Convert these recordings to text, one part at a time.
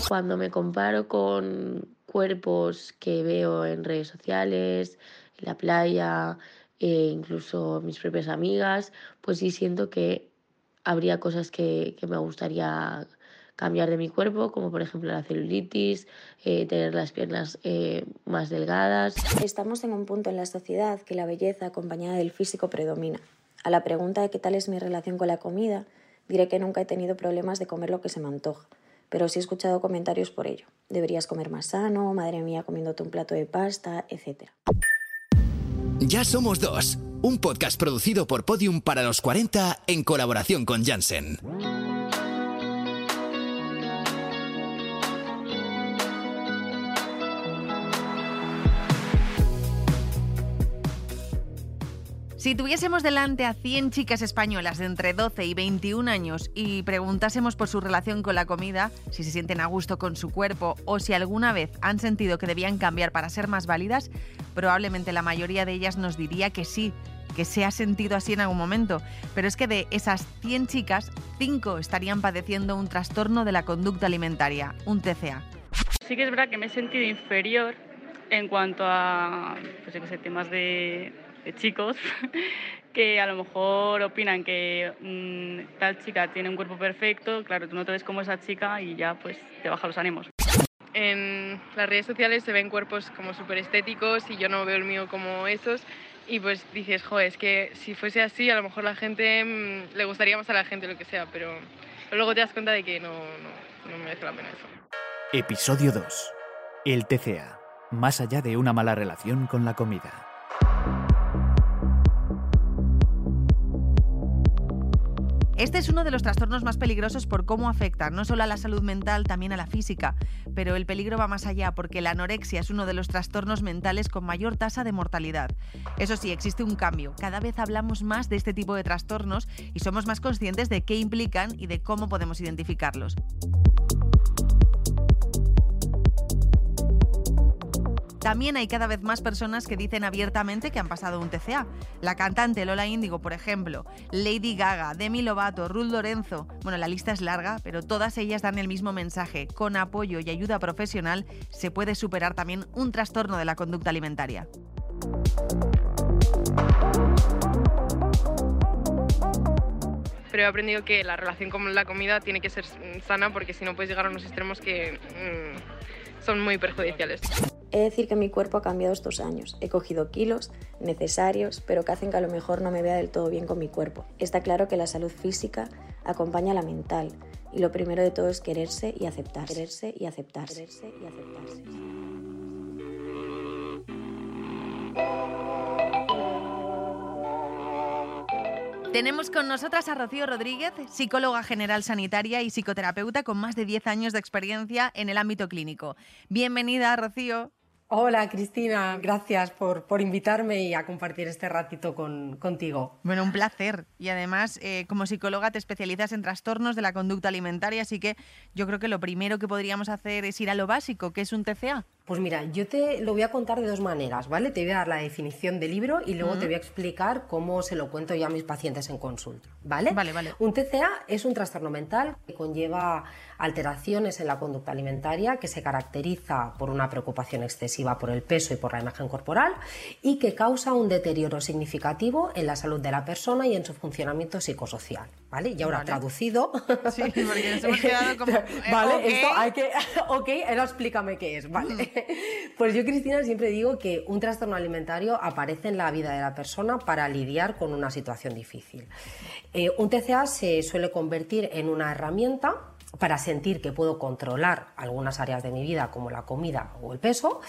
Cuando me comparo con cuerpos que veo en redes sociales, en la playa, e incluso mis propias amigas, pues sí siento que habría cosas que, me gustaría cambiar de mi cuerpo, como por ejemplo la celulitis, eh, tener las piernas eh, más delgadas. Estamos en un punto en la sociedad que la belleza acompañada del físico predomina. A la pregunta de qué tal es mi relación con la comida, diré que nunca he tenido problemas de comer lo que se me antoja, pero sí he escuchado comentarios por ello. Deberías comer más sano, madre mía comiéndote un plato de pasta, etc. Ya somos dos, un podcast producido por Podium para los 40 en colaboración con Janssen. Si tuviésemos delante a 100 chicas españolas de entre 12 y 21 años y preguntásemos por su relación con la comida, si se sienten a gusto con su cuerpo o si alguna vez han sentido que debían cambiar para ser más válidas, probablemente la mayoría de ellas nos diría que sí, que se ha sentido así en algún momento. Pero es que de esas 100 chicas, 5 estarían padeciendo un trastorno de la conducta alimentaria, un TCA. Sí que es verdad que me he sentido inferior en cuanto a pues, temas de chicos que a lo mejor opinan que mm, tal chica tiene un cuerpo perfecto, claro, tú no te ves como esa chica y ya pues te baja los ánimos. En las redes sociales se ven cuerpos como súper estéticos y yo no veo el mío como esos y pues dices, joder, es que si fuese así a lo mejor la gente mm, le gustaría más a la gente lo que sea, pero, pero luego te das cuenta de que no, no, no merece la pena eso. Episodio 2. El TCA. Más allá de una mala relación con la comida. Este es uno de los trastornos más peligrosos por cómo afecta no solo a la salud mental, también a la física. Pero el peligro va más allá porque la anorexia es uno de los trastornos mentales con mayor tasa de mortalidad. Eso sí, existe un cambio. Cada vez hablamos más de este tipo de trastornos y somos más conscientes de qué implican y de cómo podemos identificarlos. También hay cada vez más personas que dicen abiertamente que han pasado un TCA. La cantante Lola Índigo, por ejemplo, Lady Gaga, Demi Lovato, Ruth Lorenzo. Bueno, la lista es larga, pero todas ellas dan el mismo mensaje. Con apoyo y ayuda profesional se puede superar también un trastorno de la conducta alimentaria. pero he aprendido que la relación con la comida tiene que ser sana porque si no puedes llegar a unos extremos que mm, son muy perjudiciales. He de decir que mi cuerpo ha cambiado estos años. He cogido kilos necesarios, pero que hacen que a lo mejor no me vea del todo bien con mi cuerpo. Está claro que la salud física acompaña a la mental y lo primero de todo es quererse y aceptarse. Quererse y aceptarse. Quererse y aceptarse. Tenemos con nosotras a Rocío Rodríguez, psicóloga general sanitaria y psicoterapeuta con más de 10 años de experiencia en el ámbito clínico. Bienvenida, Rocío. Hola Cristina, gracias por, por, invitarme y a compartir este ratito con, contigo. Bueno, un placer. Y además, eh, como psicóloga te especializas en trastornos de la conducta alimentaria, así que yo creo que lo primero que podríamos hacer es ir a lo básico, que es un TCA. Pues mira, yo te lo voy a contar de dos maneras, ¿vale? Te voy a dar la definición del libro y luego te voy a explicar cómo se lo cuento yo a mis pacientes en consulta, ¿vale? Vale, vale. Un TCA es un trastorno mental que conlleva alteraciones en la conducta alimentaria que se caracteriza por una preocupación excesiva por el peso y por la imagen corporal y que causa un deterioro significativo en la salud de la persona y en su funcionamiento psicosocial, ¿vale? Y ahora traducido. Sí, porque nos hemos quedado como. vale, esto hay que. ok, ahora explícame qué es, ¿vale? Pues yo, Cristina, siempre digo que un trastorno alimentario aparece en la vida de la persona para lidiar con una situación difícil. Eh, un TCA se suele convertir en una herramienta para sentir que puedo controlar algunas áreas de mi vida como la comida o el peso,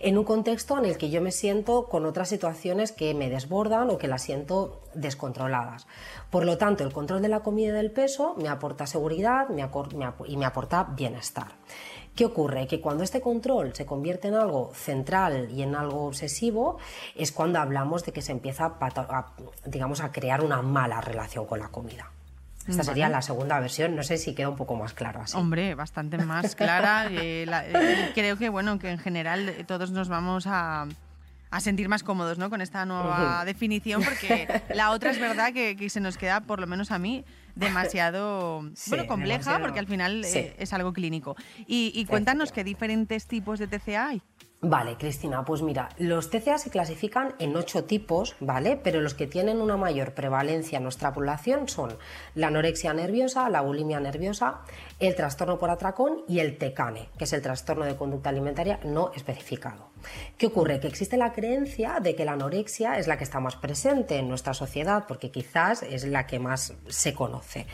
en un contexto en el que yo me siento con otras situaciones que me desbordan o que las siento descontroladas. Por lo tanto, el control de la comida y del peso me aporta seguridad y me aporta bienestar. ¿Qué ocurre? Que cuando este control se convierte en algo central y en algo obsesivo, es cuando hablamos de que se empieza a, digamos, a crear una mala relación con la comida. Esta sería la segunda versión, no sé si queda un poco más claro así. Hombre, bastante más clara. Eh, eh, creo que bueno, que en general todos nos vamos a, a sentir más cómodos ¿no? con esta nueva definición, porque la otra es verdad que, que, se nos queda, por lo menos a mí, demasiado bueno, compleja, porque al final eh, es algo clínico. Y, y cuéntanos qué diferentes tipos de TCA hay. Vale, Cristina, pues mira, los TCA se clasifican en ocho tipos, ¿vale? Pero los que tienen una mayor prevalencia en nuestra población son la anorexia nerviosa, la bulimia nerviosa, el trastorno por atracón y el TECANE, que es el trastorno de conducta alimentaria no especificado. ¿Qué ocurre? Que existe la creencia de que la anorexia es la que está más presente en nuestra sociedad, porque quizás es la que más se conoce.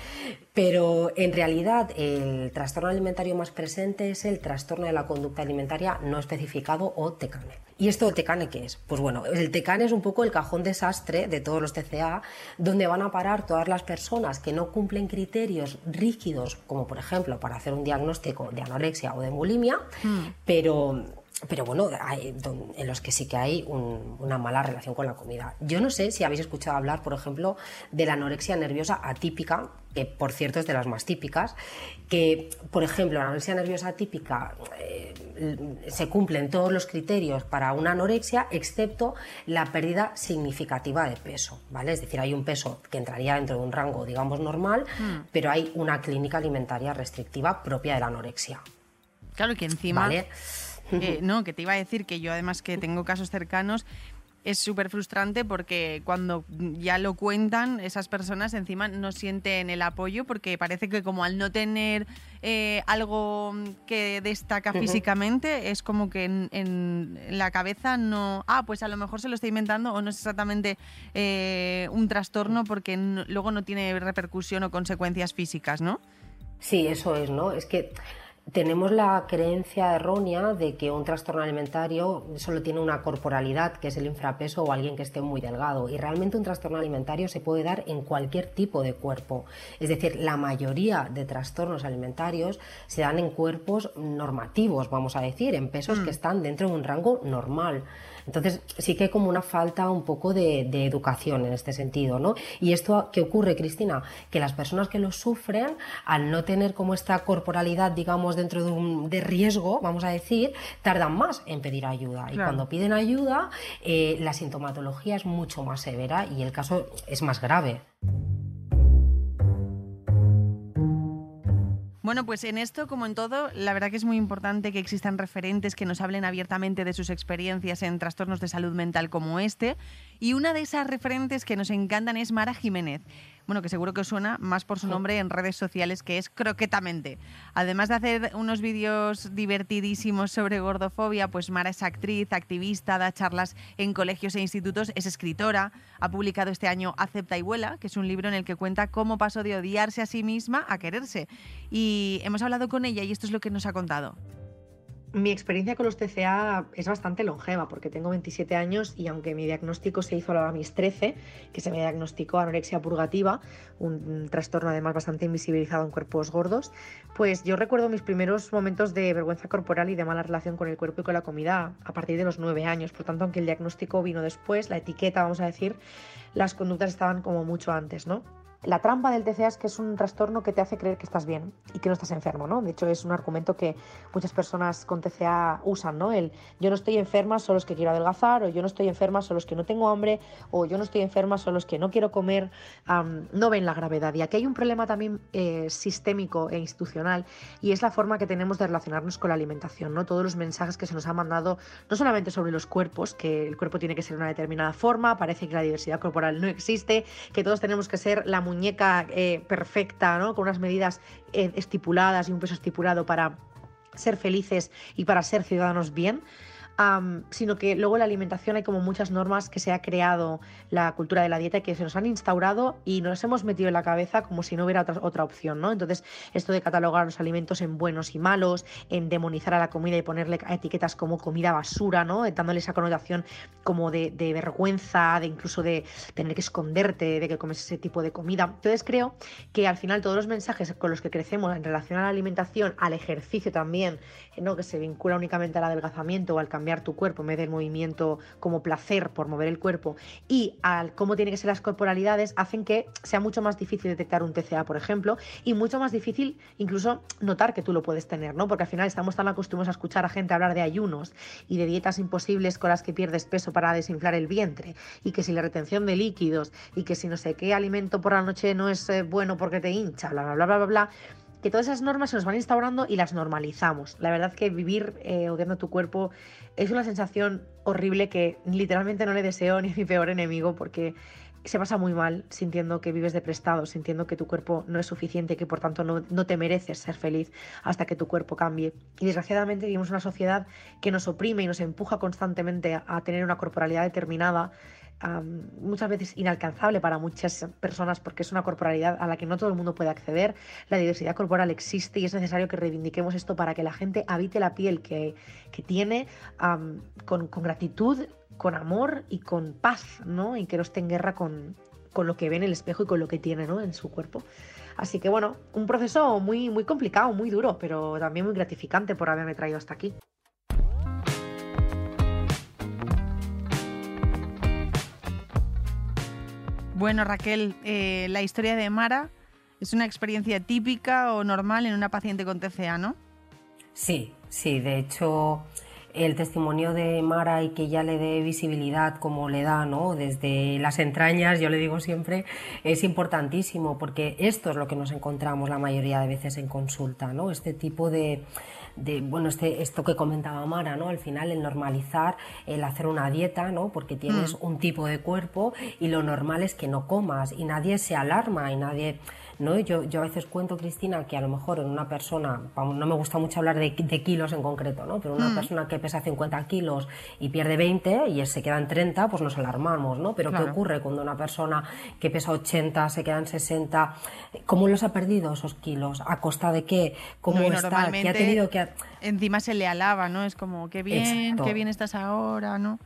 Pero en realidad el trastorno alimentario más presente es el trastorno de la conducta alimentaria no especificado o TECANE. ¿Y esto TECANE qué es? Pues bueno, el TECANE es un poco el cajón desastre de todos los TCA, donde van a parar todas las personas que no cumplen criterios rígidos, como por ejemplo para hacer un diagnóstico de anorexia o de bulimia, mm. pero pero bueno, en los que sí que hay una mala relación con la comida. Yo no sé si habéis escuchado hablar, por ejemplo, de la anorexia nerviosa atípica, que por cierto es de las más típicas, que, por ejemplo, la anorexia nerviosa atípica eh, se cumplen todos los criterios para una anorexia, excepto la pérdida significativa de peso, ¿vale? Es decir, hay un peso que entraría dentro de un rango, digamos, normal, mm. pero hay una clínica alimentaria restrictiva propia de la anorexia. Claro que encima... ¿Vale? Eh, no, que te iba a decir que yo además que tengo casos cercanos, es súper frustrante porque cuando ya lo cuentan, esas personas encima no sienten el apoyo porque parece que como al no tener eh, algo que destaca físicamente, es como que en, la cabeza no... Ah, pues a lo mejor se lo está inventando o no es exactamente eh, un trastorno porque luego no tiene repercusión o consecuencias físicas, ¿no? Sí, eso es, ¿no? Es que tenemos la creencia errónea de que un trastorno alimentario solo tiene una corporalidad, que es el infrapeso o alguien que esté muy delgado. Y realmente un trastorno alimentario se puede dar en cualquier tipo de cuerpo. Es decir, la mayoría de trastornos alimentarios se dan en cuerpos normativos, vamos a decir, en pesos que mm. están dentro de un rango normal. Entonces sí que hay como una falta un poco de, educación en este sentido, ¿no? Y esto, ¿qué ocurre, Cristina? Que las personas que lo sufren, al no tener como esta corporalidad, digamos, dentro de, un, de riesgo, vamos a decir, tardan más en pedir ayuda. Y cuando piden ayuda, eh, la sintomatología es mucho más severa y el caso es más grave. Bueno, pues en esto, como en todo, la verdad que es muy importante que existan referentes que nos hablen abiertamente de sus experiencias en trastornos de salud mental como este. Y una de esas referentes que nos encantan es Mara Jiménez bueno, que seguro que os suena más por su nombre en redes sociales, que es Croquetamente. Además de hacer unos vídeos divertidísimos sobre gordofobia, pues Mara es actriz, activista, da charlas en colegios e institutos, es escritora, ha publicado este año Acepta y vuela, que es un libro en el que cuenta cómo pasó de odiarse a sí misma a quererse. Y hemos hablado con ella y esto es lo que nos ha contado. Mi experiencia con los TCA es bastante longeva porque tengo 27 años y aunque mi diagnóstico se hizo a mis 13, que se me diagnosticó anorexia purgativa, un trastorno además bastante invisibilizado en cuerpos gordos, pues yo recuerdo mis primeros momentos de vergüenza corporal y de mala relación con el cuerpo y con la comida a partir de los 9 años. Por tanto, aunque el diagnóstico vino después, la etiqueta, vamos a decir, las conductas estaban como mucho antes, ¿no? La trampa del TCA es que es un trastorno que te hace creer que estás bien y que no estás enfermo, ¿no? De hecho, es un argumento que muchas personas con TCA usan, ¿no? El yo no estoy enferma, solo es que quiero adelgazar, o yo no estoy enferma, solo es que no tengo hambre, o yo no estoy enferma, solo es que no quiero comer. no ven la gravedad. Y aquí hay un problema también eh, sistémico e institucional y es la forma que tenemos de relacionarnos con la alimentación, ¿no? Todos los mensajes que se nos han mandado, no solamente sobre los cuerpos, que el cuerpo tiene que ser de una determinada forma, parece que la diversidad corporal no existe, que todos tenemos que ser la eh, perfecta, ¿no? con unas medidas eh, estipuladas y un peso estipulado para ser felices y para ser ciudadanos bien sino que luego en la alimentación hay como muchas normas que se ha creado la cultura de la dieta que se nos han instaurado y nos hemos metido en la cabeza como si no hubiera otra, otra opción, ¿no? Entonces, esto de catalogar los alimentos en buenos y malos, en demonizar a la comida y ponerle etiquetas como comida basura, ¿no? Dándole esa connotación como de, de vergüenza, de incluso de tener que esconderte de que comes ese tipo de comida. Entonces, creo que al final todos los mensajes con los que crecemos en relación a la alimentación, al ejercicio también, ¿no? Que se vincula únicamente al adelgazamiento o al cambio tu cuerpo en vez del movimiento como placer por mover el cuerpo y al cómo tienen que ser las corporalidades hacen que sea mucho más difícil detectar un TCA, por ejemplo, y mucho más difícil incluso notar que tú lo puedes tener, ¿no? Porque al final estamos tan acostumbrados a escuchar a gente hablar de ayunos y de dietas imposibles con las que pierdes peso para desinflar el vientre y que si la retención de líquidos y que si no sé qué alimento por la noche no es eh, bueno porque te hincha, bla, bla, bla, bla, bla, bla que todas esas normas se nos van instaurando y las normalizamos. La verdad que vivir eh, odiando tu cuerpo es una sensación horrible que literalmente no le deseo ni a mi peor enemigo porque se pasa muy mal sintiendo que vives de prestado, sintiendo que tu cuerpo no es suficiente que por tanto no, no, te mereces ser feliz hasta que tu cuerpo cambie. Y desgraciadamente vivimos una sociedad que nos oprime y nos empuja constantemente a tener una corporalidad determinada muchas veces inalcanzable para muchas personas porque es una corporalidad a la que no todo el mundo puede acceder. La diversidad corporal existe y es necesario que reivindiquemos esto para que la gente habite la piel que, que tiene con, con, gratitud, con amor y con paz, ¿no? Y que no esté en guerra con, con lo que ve en el espejo y con lo que tiene ¿no? en su cuerpo. Así que bueno, un proceso muy, muy complicado, muy duro, pero también muy gratificante por haberme traído hasta aquí. Bueno, Raquel, eh, la historia de Mara es una experiencia típica o normal en una paciente con TCA, ¿no? Sí, sí, de hecho el testimonio de Mara y que ya le dé visibilidad como le da, ¿no? Desde las entrañas, yo le digo siempre, es importantísimo porque esto es lo que nos encontramos la mayoría de veces en consulta, ¿no? Este tipo de, de bueno, este, esto que comentaba Mara, ¿no? Al final el normalizar, el hacer una dieta, ¿no? Porque tienes mm. un tipo de cuerpo y lo normal es que no comas y nadie se alarma y nadie ¿no? Yo, yo a veces cuento, Cristina, que a lo mejor en una persona, no me gusta mucho hablar de, kilos en concreto, ¿no? Pero una mm. persona que pesa 50 kilos y pierde 20 y se queda en 30, pues nos alarmamos, ¿no? Pero ¿qué ocurre cuando una persona que pesa 80 se queda en 60? ¿Cómo los ha perdido esos kilos? ¿A costa de qué? ¿Cómo está? ¿Qué ha tenido que...? Encima se le alaba, ¿no? Es como, qué bien, qué bien estás ahora, ¿no?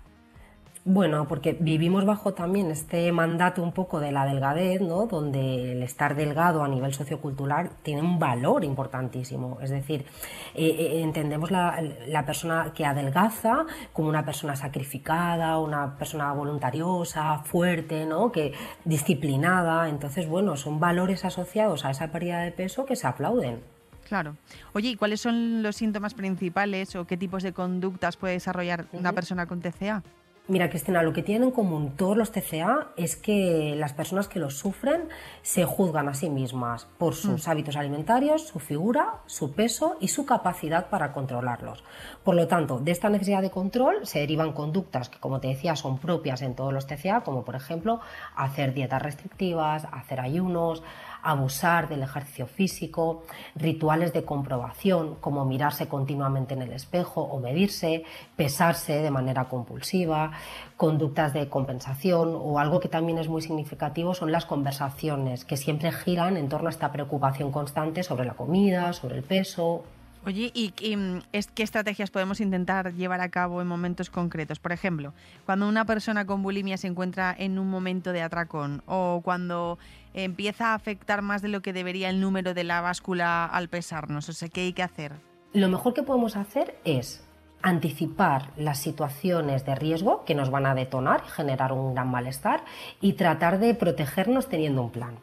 Bueno, porque vivimos bajo también este mandato un poco de la delgadez, ¿no? Donde el estar delgado a nivel sociocultural tiene un valor importantísimo. Es decir, eh, eh, entendemos la, la, persona que adelgaza como una persona sacrificada, una persona voluntariosa, fuerte, ¿no? Que disciplinada. Entonces, bueno, son valores asociados a esa pérdida de peso que se aplauden. Claro. Oye, ¿y cuáles son los síntomas principales o qué tipos de conductas puede desarrollar una persona con TCA? Mira, Cristina, lo que tienen en común todos los TCA es que las personas que los sufren se juzgan a sí mismas por sus mm. hábitos alimentarios, su figura, su peso y su capacidad para controlarlos. Por lo tanto, de esta necesidad de control se derivan conductas que, como te decía, son propias en todos los TCA, como por ejemplo hacer dietas restrictivas, hacer ayunos, abusar del ejercicio físico, rituales de comprobación como mirarse continuamente en el espejo o medirse, pesarse de manera compulsiva, conductas de compensación o algo que también es muy significativo son las conversaciones que siempre giran en torno a esta preocupación constante sobre la comida, sobre el peso, Oye, ¿y, mm, qué estrategias podemos intentar llevar a cabo en momentos concretos? Por ejemplo, cuando una persona con bulimia se encuentra en un momento de atracón o cuando empieza a afectar más de lo que debería el número de la báscula al pesarnos. O sea, ¿qué hay que hacer? Lo mejor que podemos hacer es anticipar las situaciones de riesgo que nos van a detonar y generar un gran malestar y tratar de protegernos teniendo un plan.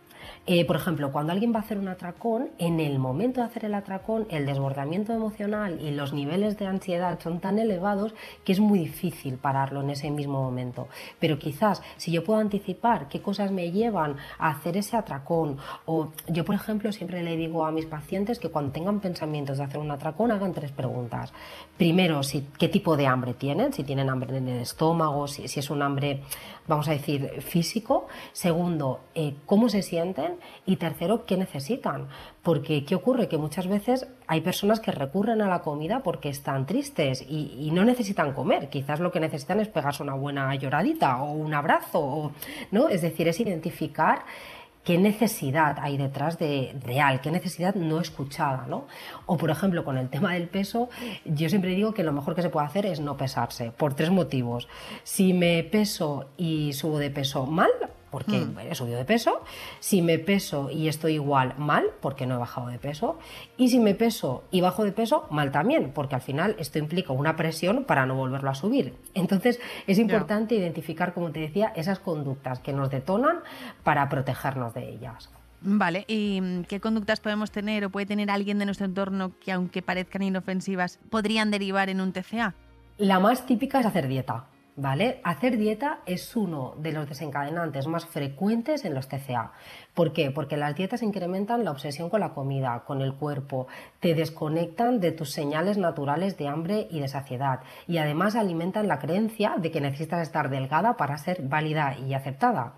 Eh, por ejemplo, cuando alguien va a hacer un atracón, en el momento de hacer el atracón, el desbordamiento emocional y los niveles de ansiedad son tan elevados que es muy difícil pararlo en ese mismo momento. Pero quizás si yo puedo anticipar qué cosas me llevan a hacer ese atracón, o yo, por ejemplo, siempre le digo a mis pacientes que cuando tengan pensamientos de hacer un atracón, hagan tres preguntas. Primero, qué tipo de hambre tienen, si tienen hambre en el estómago, si, si es un hambre, vamos a decir, físico. Segundo, eh, cómo se sienten y tercero, ¿qué necesitan? Porque, ¿qué ocurre? Que muchas veces hay personas que recurren a la comida porque están tristes y, no necesitan comer. Quizás lo que necesitan es pegarse una buena lloradita o un abrazo, ¿no? Es decir, es identificar qué necesidad hay detrás de real, qué necesidad no escuchada, ¿no? O por ejemplo, con el tema del peso, yo siempre digo que lo mejor que se puede hacer es no pesarse, por tres motivos. Si me peso y subo de peso mal, porque Mm. he subido de peso. Si me peso y estoy igual, mal, porque no he bajado de peso. Y si me peso y bajo de peso, mal también, porque al final esto implica una presión para no volverlo a subir. Entonces es importante identificar, como te decía, esas conductas que nos detonan para protegernos de ellas. Vale, ¿y qué conductas podemos tener o puede tener alguien de nuestro entorno que, aunque parezcan inofensivas, podrían derivar en un TCA? La más típica es hacer dieta. ¿Vale? Hacer dieta es uno de los desencadenantes más frecuentes en los TCA. ¿Por qué? Porque las dietas incrementan la obsesión con la comida, con el cuerpo, te desconectan de tus señales naturales de hambre y de saciedad y además alimentan la creencia de que necesitas estar delgada para ser válida y aceptada.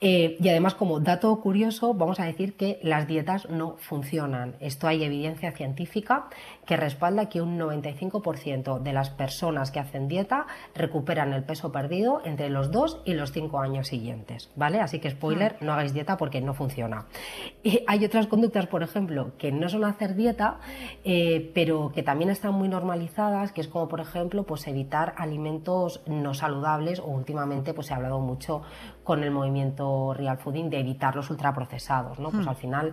Eh, y además, como dato curioso, vamos a decir que las dietas no funcionan. Esto hay evidencia científica que respalda que un 95% de las personas que hacen dieta recuperan el peso perdido entre los 2 y los 5 años siguientes. ¿Vale? Así que, spoiler, no hagáis dieta porque no funciona. Y hay otras conductas, por ejemplo, que no son hacer dieta, eh, pero que también están muy normalizadas, que es como, por ejemplo, pues evitar alimentos no saludables o últimamente pues se ha hablado mucho con el movimiento real fooding de evitar los ultraprocesados, ¿no? Pues Hmm. al final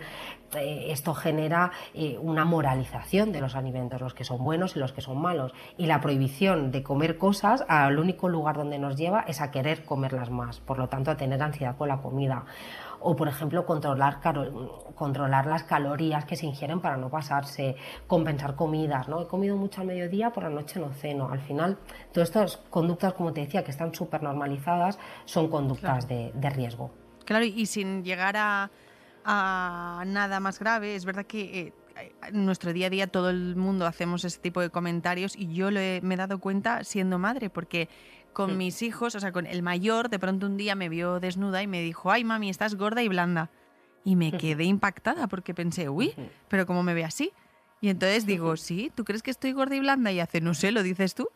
eh, esto genera eh, una moralización de los alimentos, los que son buenos y los que son malos. Y la prohibición de comer cosas al único lugar donde nos lleva es a querer comerlas más, por lo tanto a tener ansiedad con la comida. O, por ejemplo, controlar, controlar las calorías que se ingieren para no pasarse, compensar comidas, ¿no? He comido mucho al mediodía, por la noche no ceno. Al final, todas estas conductas, como te decía, que están súper normalizadas, son conductas de, de riesgo. Claro, y sin llegar a, a nada más grave, es verdad que eh, en nuestro día a día todo el mundo hacemos ese tipo de comentarios y yo lo he- me he dado cuenta siendo madre, porque con mis hijos, o sea, con el mayor, de pronto un día me vio desnuda y me dijo, ay mami, estás gorda y blanda. Y me quedé impactada porque pensé, uy, pero ¿cómo me ve así? Y entonces digo, sí, ¿tú crees que estoy gorda y blanda? Y hace, no sé, ¿lo dices tú?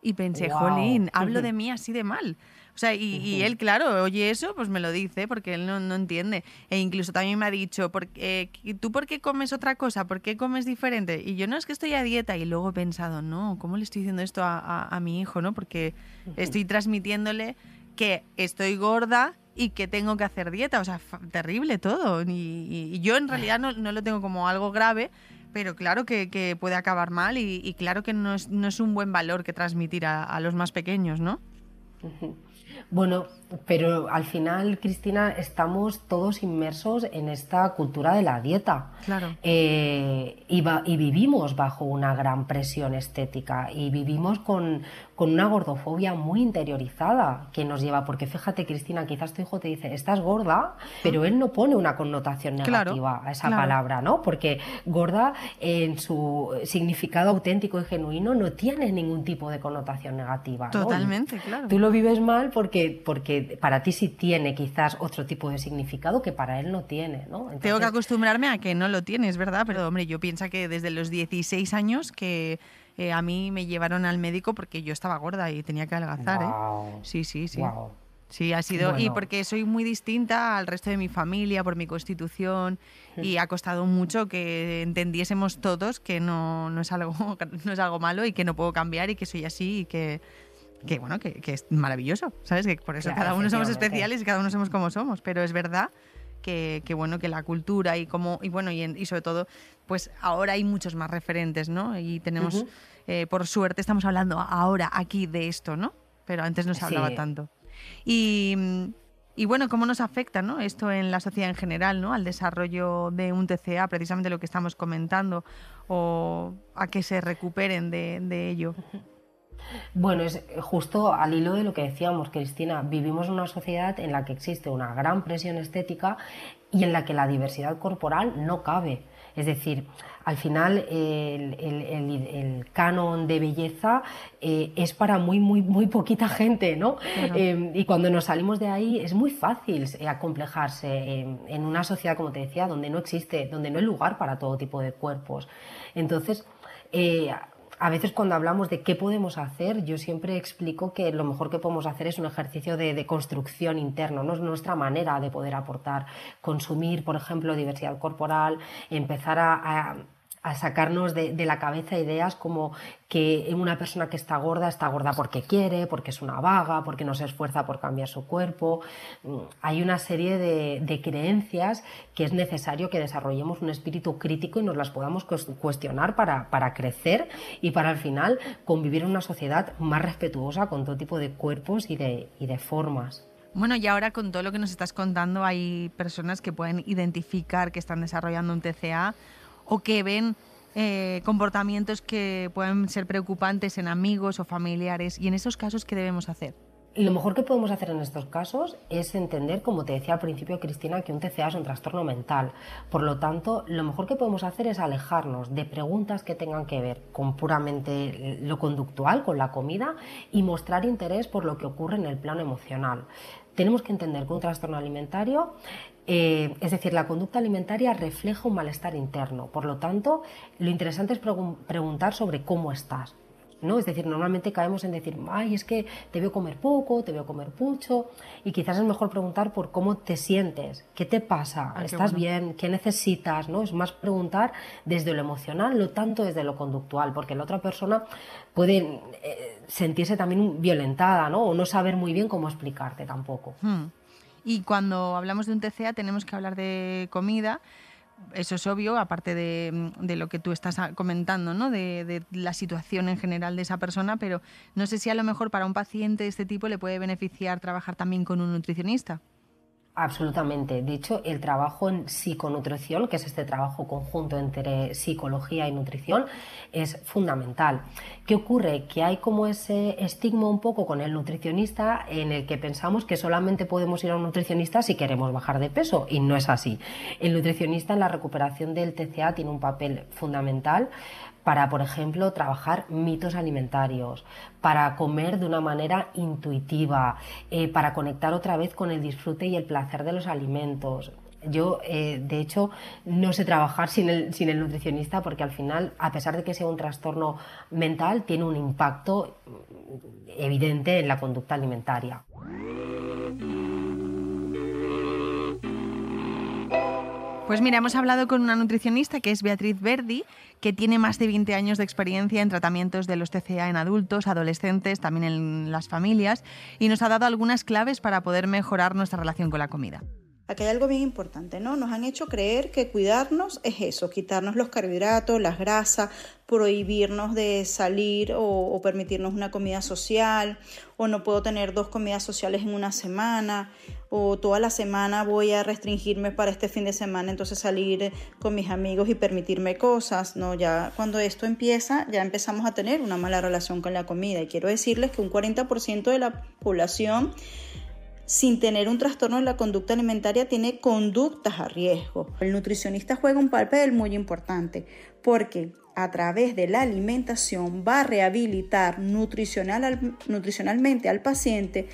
Y pensé, jolín, hablo de mí así de mal. O sea, y, y él, claro, oye eso, pues me lo dice, porque él no, no entiende. E incluso también me ha dicho, ¿por qué- eh, ¿tú por qué comes otra cosa? ¿Por qué comes diferente? Y yo, no, es que estoy a dieta. Y luego he pensado, no, ¿cómo le estoy diciendo esto a, a- a mi hijo? no Porque estoy transmitiéndole que estoy gorda y que tengo que hacer dieta. O sea, terrible todo. Y, y- y yo en realidad no, no lo tengo como algo grave, pero claro que, que puede acabar mal y, y claro que no es, no es un buen valor que transmitir a, a los más pequeños, ¿no? Bueno, pero al final, Cristina, estamos todos inmersos en esta cultura de la dieta. Claro. Eh, y, va- y vivimos bajo una gran presión estética y vivimos con, con una gordofobia muy interiorizada que nos lleva, porque fíjate, Cristina, quizás tu hijo te dice, estás gorda, pero él no pone una connotación Claro, negativa a esa claro. palabra, ¿no? Porque gorda en su significado auténtico y genuino no tiene ningún tipo de connotación negativa. ¿no? Totalmente, claro. Tú lo vives mal porque, porque para ti sí tiene quizás otro tipo de significado que para él no tiene, ¿no? Tengo que Entonces, acostumbrarme a que no lo tienes, ¿verdad? Pero hombre, yo pienso que desde los 16 años que eh, a mí me llevaron al médico porque yo estaba gorda y tenía que adelgazar, Guau. ¿eh? Sí, sí, sí. Guau. Sí, ha sido. Y Bueno. porque soy muy distinta al resto de mi familia por mi constitución y ha costado mucho que entendiésemos todos que no, no, es, algo, no es algo malo y que no puedo cambiar y que soy así y que. Que bueno, que, que es maravilloso, ¿sabes? Que por eso Claro, cada uno somos especiales y cada uno somos como somos. Pero es verdad que, que, bueno, que la cultura y como, y bueno, y, en- y sobre todo, pues ahora hay muchos más referentes, ¿no? Y tenemos, eh, por suerte, estamos hablando ahora aquí de esto, ¿no? Pero antes no se hablaba Sí. tanto. Y, y bueno, ¿cómo nos afecta ¿no? esto en la sociedad en general, ¿no? al desarrollo de un TCA, precisamente lo que estamos comentando, o a que se recuperen de, de ello? Bueno, es justo al hilo de lo que decíamos, Cristina, vivimos en una sociedad en la que existe una gran presión estética y en la que la diversidad corporal no cabe. Es decir, al final el, el- el- el canon de belleza eh, es para muy, muy, muy poquita gente, ¿no? Eh, y cuando nos salimos de ahí es muy fácil eh, acomplejarse en, en una sociedad, como te decía, donde no existe, donde no hay lugar para todo tipo de cuerpos. Entonces, eh, a veces cuando hablamos de qué podemos hacer, yo siempre explico que lo mejor que podemos hacer es un ejercicio de, construcción interno, no es nuestra manera de poder aportar, consumir, por ejemplo, diversidad corporal, empezar a- a sacarnos de, la cabeza ideas como que una persona que está gorda está gorda porque quiere, porque es una vaga, porque no se esfuerza por cambiar su cuerpo. Mm, hay una serie de, creencias que es necesario que desarrollemos un espíritu crítico y nos las podamos cuestionar para, para crecer y para al final convivir en una sociedad más respetuosa con todo tipo de cuerpos y de, y de formas. Bueno, y ahora con todo lo que nos estás contando, hay personas que pueden identificar que están desarrollando un TCA o que ven eh, comportamientos que pueden ser preocupantes en amigos o familiares. ¿Y en esos casos qué debemos hacer? Lo mejor que podemos hacer en estos casos es entender, como te decía al principio, Cristina, que un TCA es un trastorno mental. Por lo tanto, lo mejor que podemos hacer es alejarnos de preguntas que tengan que ver con puramente lo conductual, con la comida, y mostrar interés por lo que ocurre en el plano emocional tenemos que entender que un trastorno alimentario, eh, es decir, la conducta alimentaria refleja un malestar interno. Por lo tanto, lo interesante es preguntar sobre cómo estás. ¿no? Es decir, normalmente caemos en decir, ay, es que te veo comer poco, te veo comer mucho, y quizás es mejor preguntar por cómo te sientes, qué te pasa, estás bien, qué necesitas, ¿no? Es más preguntar desde lo emocional, no tanto desde lo conductual, porque la otra persona puede eh, sentirse también violentada, ¿no? O no saber muy bien cómo explicarte tampoco. Hmm. Y cuando hablamos de un TCA tenemos que hablar de comida. Eso es obvio, aparte de, lo que tú estás comentando, ¿no? De, de, la situación en general de esa persona, pero no sé si a lo mejor para un paciente de este tipo le puede beneficiar trabajar también con un nutricionista. Absolutamente. De hecho, el trabajo en psiconutrición, que es este trabajo conjunto entre psicología y nutrición, es fundamental. ¿Qué ocurre? Que hay como ese estigma un poco con el nutricionista en el que pensamos que solamente podemos ir a un nutricionista si queremos bajar de peso y no es así. El nutricionista en la recuperación del TCA tiene un papel fundamental para, por ejemplo, trabajar mitos alimentarios, para comer de una manera intuitiva, eh, para conectar otra vez con el disfrute y el placer de los alimentos. Yo, eh, de hecho, no sé trabajar sin el, sin el nutricionista porque al final, a pesar de que sea un trastorno mental, tiene un impacto evidente en la conducta alimentaria. Pues mira, hemos hablado con una nutricionista que es Beatriz Verdi, que tiene más de 20 años de experiencia en tratamientos de los TCA en adultos, adolescentes, también en las familias, y nos ha dado algunas claves para poder mejorar nuestra relación con la comida. Aquí hay algo bien importante, ¿no? Nos han hecho creer que cuidarnos es eso, quitarnos los carbohidratos, las grasas, prohibirnos de salir o, permitirnos una comida social, o no puedo tener dos comidas sociales en una semana, o toda la semana voy a restringirme para este fin de semana, entonces salir con mis amigos y permitirme cosas, ¿no? Ya cuando esto empieza, ya empezamos a tener una mala relación con la comida. Y quiero decirles que un 40% de la población sin tener un trastorno de la conducta alimentaria tiene conductas a riesgo. El nutricionista juega un papel muy importante porque a través de la alimentación va a rehabilitar nutricional, nutricionalmente al paciente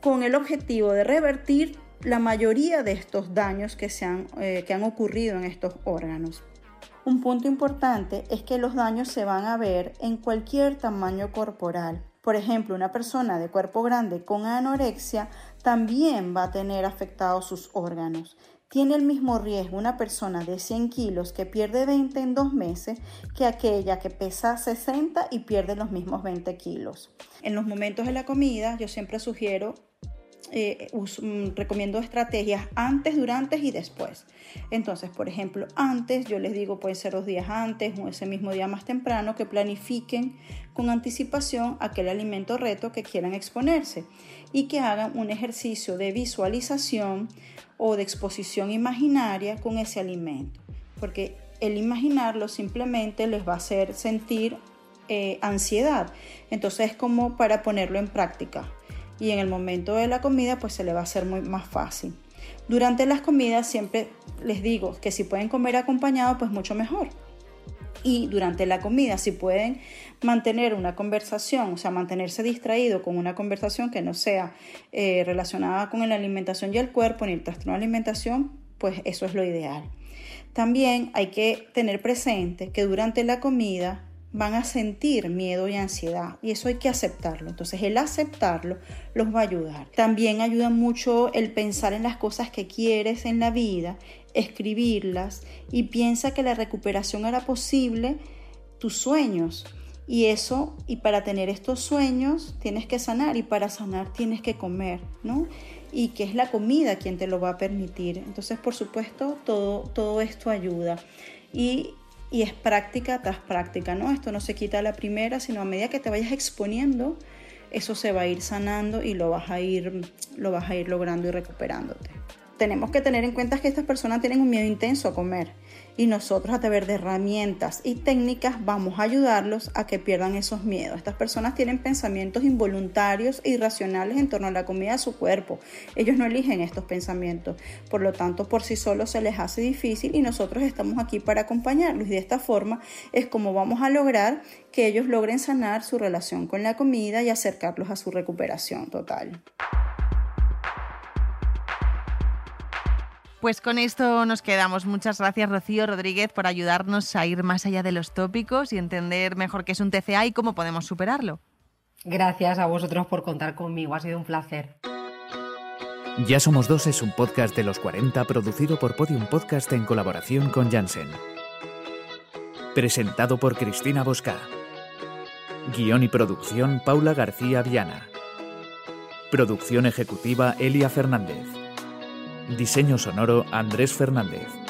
con el objetivo de revertir la mayoría de estos daños que, se han, eh, que han ocurrido en estos órganos. Un punto importante es que los daños se van a ver en cualquier tamaño corporal. Por ejemplo, una persona de cuerpo grande con anorexia también va a tener afectados sus órganos. Tiene el mismo riesgo una persona de 100 kilos que pierde 20 en dos meses que aquella que pesa 60 y pierde los mismos 20 kilos. En los momentos de la comida yo siempre sugiero eh, mm, recomiendo estrategias antes, durante y después. Entonces, por ejemplo, antes, yo les digo, puede ser dos días antes o ese mismo día más temprano, que planifiquen con anticipación aquel alimento reto que quieran exponerse y que hagan un ejercicio de visualización o de exposición imaginaria con ese alimento. Porque el imaginarlo simplemente les va a hacer sentir eh, ansiedad. Entonces es como para ponerlo en práctica y en el momento de la comida pues se le va a hacer muy más fácil. Durante las comidas siempre les digo que si pueden comer acompañado pues mucho mejor. Y durante la comida si pueden mantener una conversación, o sea, mantenerse distraído con una conversación que no sea eh, relacionada con la alimentación y el cuerpo ni el trastorno de alimentación, pues eso es lo ideal. También hay que tener presente que durante la comida van a sentir miedo y ansiedad y eso hay que aceptarlo. Entonces el aceptarlo los va a ayudar. También ayuda mucho el pensar en las cosas que quieres en la vida escribirlas y piensa que la recuperación era posible tus sueños. Y eso, y para tener estos sueños tienes que sanar y para sanar tienes que comer, ¿no? Y que es la comida quien te lo va a permitir. Entonces, por supuesto, todo, todo esto ayuda. Y, y es práctica tras práctica, ¿no? Esto no se quita a la primera, sino a medida que te vayas exponiendo, eso se va a ir sanando y lo vas a ir, lo vas a ir logrando y recuperándote tenemos que tener en cuenta que estas personas tienen un miedo intenso a comer y nosotros a través de herramientas y técnicas vamos a ayudarlos a que pierdan esos miedos. Estas personas tienen pensamientos involuntarios e irracionales en torno a la comida de su cuerpo. Ellos no eligen estos pensamientos, por lo tanto por sí solos se les hace difícil y nosotros estamos aquí para acompañarlos de esta forma es como vamos a lograr que ellos logren sanar su relación con la comida y acercarlos a su recuperación total. Pues con esto nos quedamos. Muchas gracias Rocío Rodríguez por ayudarnos a ir más allá de los tópicos y entender mejor qué es un TCA y cómo podemos superarlo. Gracias a vosotros por contar conmigo, ha sido un placer. Ya Somos Dos es un podcast de los 40 producido por Podium Podcast en colaboración con Janssen. Presentado por Cristina Bosca. Guión y producción Paula García Viana. Producción ejecutiva Elia Fernández. Diseño sonoro Andrés Fernández.